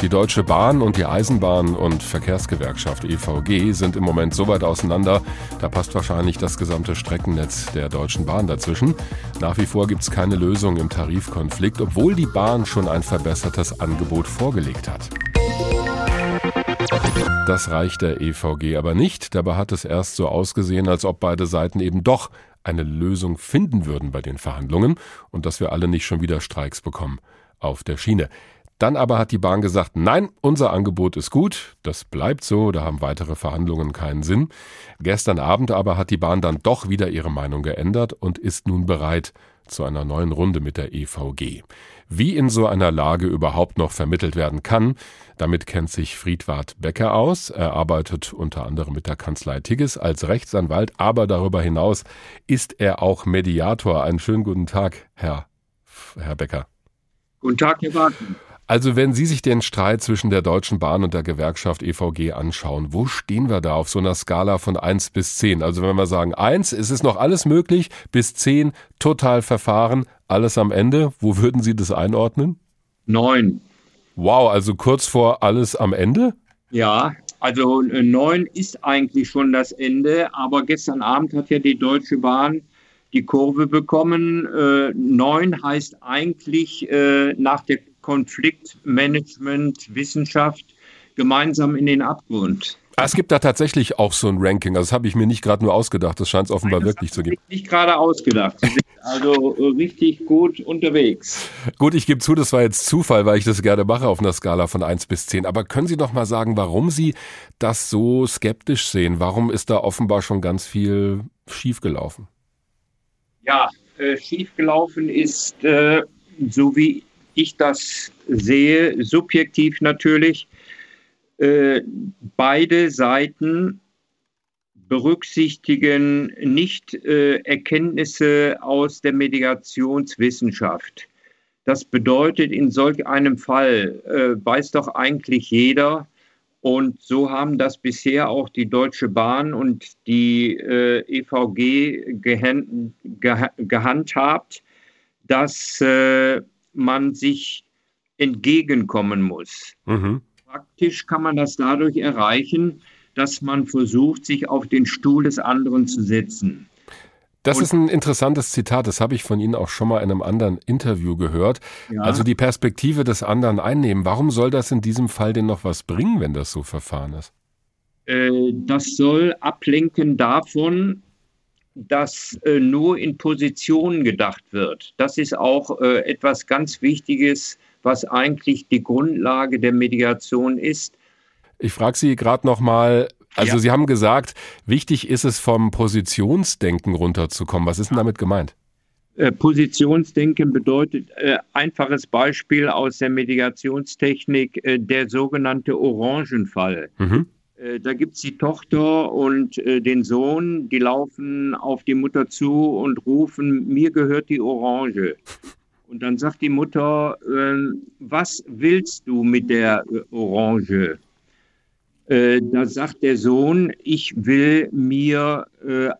Die Deutsche Bahn und die Eisenbahn- und Verkehrsgewerkschaft EVG sind im Moment so weit auseinander, da passt wahrscheinlich das gesamte Streckennetz der Deutschen Bahn dazwischen. Nach wie vor gibt es keine Lösung im Tarifkonflikt, obwohl die Bahn schon ein verbessertes Angebot vorgelegt hat. Das reicht der EVG aber nicht. Dabei hat es erst so ausgesehen, als ob beide Seiten eben doch eine Lösung finden würden bei den Verhandlungen und dass wir alle nicht schon wieder Streiks bekommen auf der Schiene. Dann aber hat die Bahn gesagt, nein, unser Angebot ist gut, das bleibt so, da haben weitere Verhandlungen keinen Sinn. Gestern Abend aber hat die Bahn dann doch wieder ihre Meinung geändert und ist nun bereit zu einer neuen Runde mit der EVG. Wie in so einer Lage überhaupt noch vermittelt werden kann, damit kennt sich Friedwart Becker aus. Er arbeitet unter anderem mit der Kanzlei Tigges als Rechtsanwalt, aber darüber hinaus ist er auch Mediator. Einen schönen guten Tag, Herr, Herr Becker. Guten Tag, Herr Warten. Also wenn Sie sich den Streit zwischen der Deutschen Bahn und der Gewerkschaft EVG anschauen, wo stehen wir da auf so einer Skala von 1 bis 10? Also wenn wir sagen 1, ist es noch alles möglich, bis 10 total verfahren, alles am Ende, wo würden Sie das einordnen? 9. Wow, also kurz vor alles am Ende? Ja, also 9 ist eigentlich schon das Ende, aber gestern Abend hat ja die Deutsche Bahn die Kurve bekommen. Äh, 9 heißt eigentlich äh, nach der Konfliktmanagement, Wissenschaft gemeinsam in den Abgrund. Ah, es gibt da tatsächlich auch so ein Ranking. Also das habe ich mir nicht gerade nur ausgedacht. Das scheint es offenbar Nein, wirklich zu geben. Nicht gerade ausgedacht. Sie sind also richtig gut unterwegs. Gut, ich gebe zu, das war jetzt Zufall, weil ich das gerne mache auf einer Skala von 1 bis 10. Aber können Sie noch mal sagen, warum Sie das so skeptisch sehen? Warum ist da offenbar schon ganz viel schiefgelaufen? Ja, äh, schiefgelaufen ist, äh, so wie ich das sehe, subjektiv natürlich, äh, beide Seiten berücksichtigen nicht äh, Erkenntnisse aus der Mediationswissenschaft. Das bedeutet, in solch einem Fall äh, weiß doch eigentlich jeder, und so haben das bisher auch die Deutsche Bahn und die äh, EVG gehand, geh, gehandhabt, dass äh, man sich entgegenkommen muss. Mhm. Praktisch kann man das dadurch erreichen, dass man versucht, sich auf den Stuhl des anderen zu setzen. Das ist ein interessantes Zitat, das habe ich von Ihnen auch schon mal in einem anderen Interview gehört. Ja. Also die Perspektive des anderen einnehmen. Warum soll das in diesem Fall denn noch was bringen, wenn das so verfahren ist? Äh, das soll ablenken davon, dass äh, nur in Positionen gedacht wird. Das ist auch äh, etwas ganz Wichtiges, was eigentlich die Grundlage der Mediation ist. Ich frage Sie gerade noch mal. Also ja. Sie haben gesagt, wichtig ist es vom Positionsdenken runterzukommen. Was ist denn damit gemeint? Äh, Positionsdenken bedeutet äh, einfaches Beispiel aus der Mediationstechnik, äh, der sogenannte Orangenfall. Mhm. Äh, da gibt es die Tochter und äh, den Sohn, die laufen auf die Mutter zu und rufen, mir gehört die Orange. Und dann sagt die Mutter, äh, was willst du mit der äh, Orange? Da sagt der Sohn, ich will mir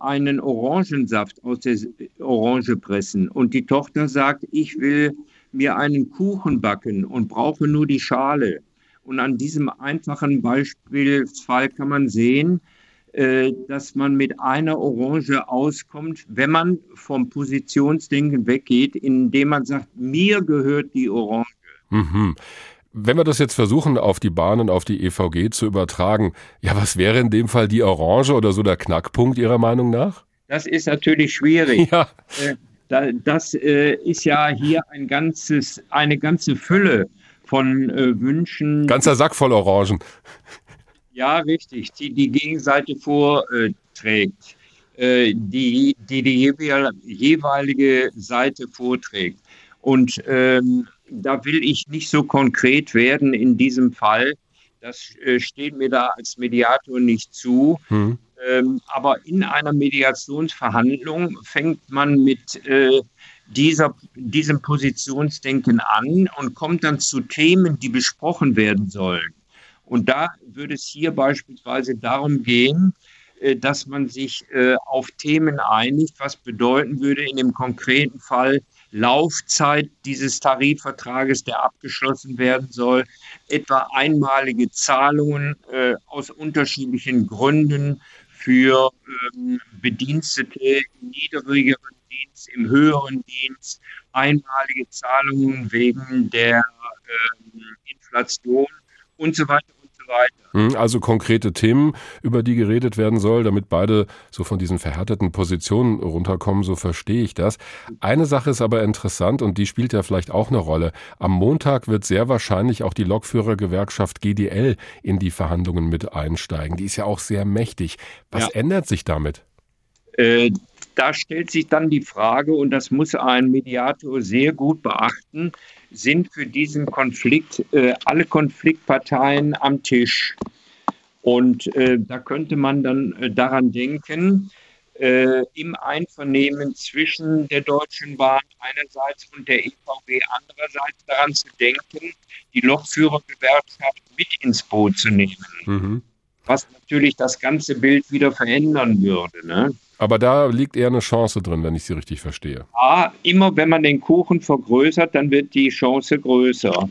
einen Orangensaft aus der Orange pressen. Und die Tochter sagt, ich will mir einen Kuchen backen und brauche nur die Schale. Und an diesem einfachen Beispielsfall kann man sehen, äh, dass man mit einer Orange auskommt, wenn man vom Positionsdenken weggeht, indem man sagt, mir gehört die Orange. Mhm. Wenn wir das jetzt versuchen, auf die Bahn und auf die EVG zu übertragen, ja, was wäre in dem Fall die Orange oder so der Knackpunkt Ihrer Meinung nach? Das ist natürlich schwierig. Ja. Äh, das äh, ist ja hier ein ganzes, eine ganze Fülle von äh, Wünschen. Ganzer Sack voll Orangen. Ja, richtig, die die Gegenseite vorträgt, äh, die, die die jeweilige Seite vorträgt. Und ähm, da will ich nicht so konkret werden in diesem Fall. Das äh, steht mir da als Mediator nicht zu. Hm. Ähm, aber in einer Mediationsverhandlung fängt man mit äh, dieser, diesem Positionsdenken an und kommt dann zu Themen, die besprochen werden sollen. Und da würde es hier beispielsweise darum gehen, äh, dass man sich äh, auf Themen einigt, was bedeuten würde in dem konkreten Fall, Laufzeit dieses Tarifvertrages, der abgeschlossen werden soll, etwa einmalige Zahlungen äh, aus unterschiedlichen Gründen für ähm, Bedienstete niedrigeren Dienst, im höheren Dienst, einmalige Zahlungen wegen der äh, Inflation und so weiter weiter. Hm, also konkrete Themen, über die geredet werden soll, damit beide so von diesen verhärteten Positionen runterkommen, so verstehe ich das. Eine Sache ist aber interessant und die spielt ja vielleicht auch eine Rolle. Am Montag wird sehr wahrscheinlich auch die Lokführergewerkschaft GDL in die Verhandlungen mit einsteigen. Die ist ja auch sehr mächtig. Was ja. ändert sich damit? Äh, da stellt sich dann die Frage, und das muss ein Mediator sehr gut beachten, sind für diesen Konflikt äh, alle Konfliktparteien am Tisch. Und äh, da könnte man dann äh, daran denken, äh, im Einvernehmen zwischen der Deutschen Bahn einerseits und der EVG andererseits daran zu denken, die Lokführergewerkschaft mit ins Boot zu nehmen. Mhm. Was natürlich das ganze Bild wieder verändern würde. Ne? Aber da liegt eher eine Chance drin, wenn ich Sie richtig verstehe. Ja, immer wenn man den Kuchen vergrößert, dann wird die Chance größer.